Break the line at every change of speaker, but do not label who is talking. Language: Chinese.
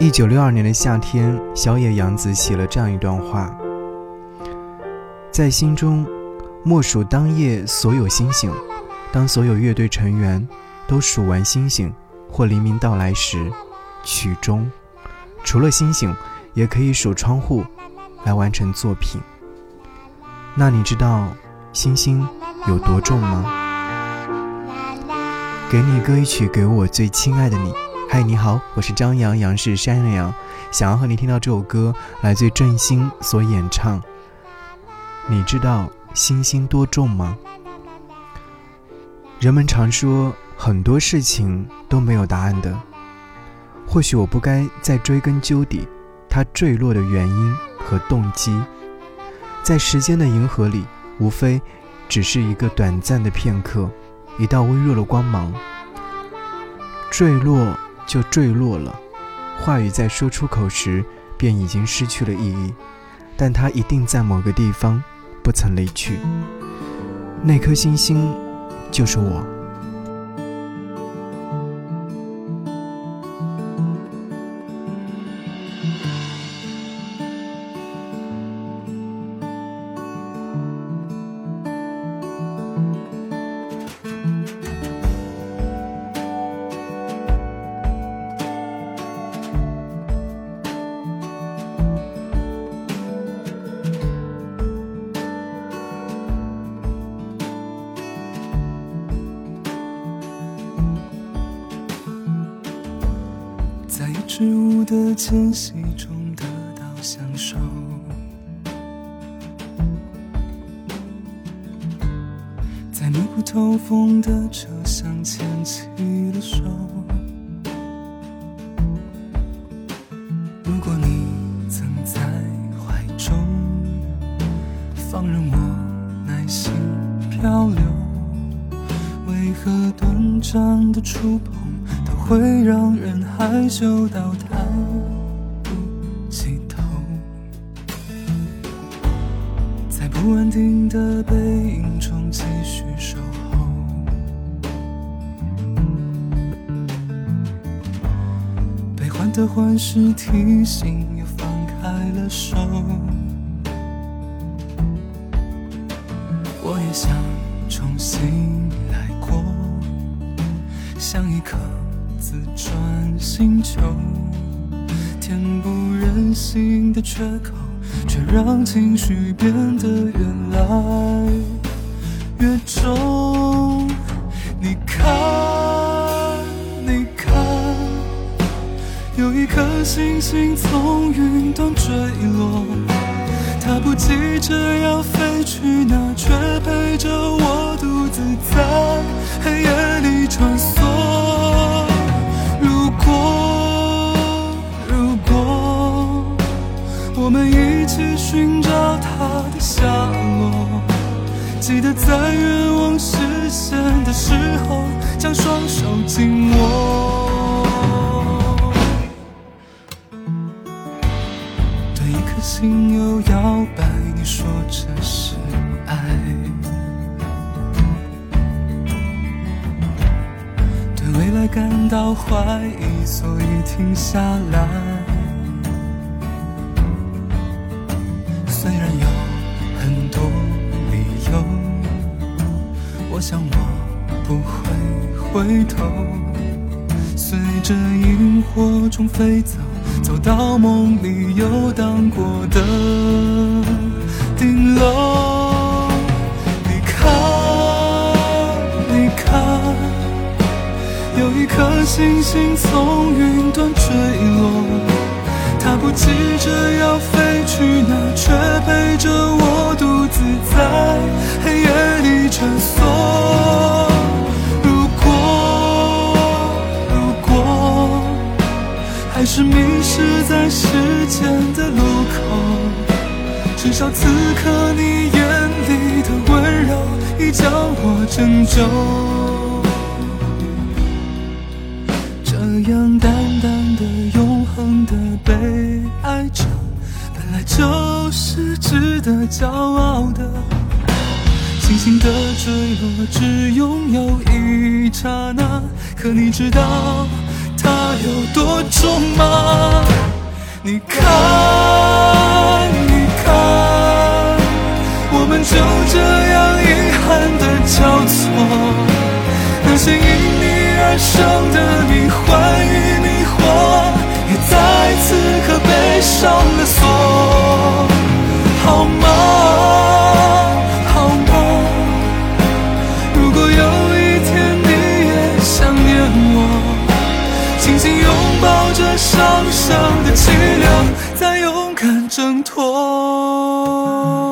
一九六二年的夏天，小野洋子写了这样一段话：在心中默数当夜所有星星，当所有乐队成员都数完星星或黎明到来时，曲终。除了星星，也可以数窗户，来完成作品。那你知道星星有多重吗？给你歌一曲，给我最亲爱的你。嗨，你好，我是张扬，杨是山羊，想要和你听到这首歌，来自郑兴所演唱。你知道星星多重吗？人们常说很多事情都没有答案的，或许我不该再追根究底，它坠落的原因和动机，在时间的银河里，无非只是一个短暂的片刻，一道微弱的光芒，坠落。就坠落了，话语在说出口时便已经失去了意义，但它一定在某个地方不曾离去。那颗星星，就是我。
事物的间隙中得到享受，在密不透风的车厢牵起了手。如果你曾在怀中，放任我耐心漂流，为何短暂的触碰？会让人害羞到抬不起头，在不安定的背影中继续守候，悲欢的欢时提醒又放开了手，我也想星球，填补人心的缺口，却让情绪变得越来越重。你看，你看，有一颗星星从云端坠落，它不急着要飞去哪，却陪着我独自在黑夜里穿梭。在愿望实现的时候，将双手紧握。对一颗心有摇摆，你说这是爱；对未来感到怀疑，所以停下来。回头，随着萤火虫飞走，走到梦里游荡过的顶楼。你看，你看，有一颗星星从云端坠落。它不急着要飞去哪，却陪着我独自在黑夜里穿梭。是迷失在时间的路口，至少此刻你眼里的温柔已将我拯救。这样淡淡的永恒的。被爱着，本来就是值得骄傲的。星星的坠落只拥有一刹那，可你知道它有多重吗？你看，你看，我们就这样遗憾的交错，那些因你而生的迷幻与迷惑，也在此刻被上了锁，上升的脊梁，再勇敢挣脱。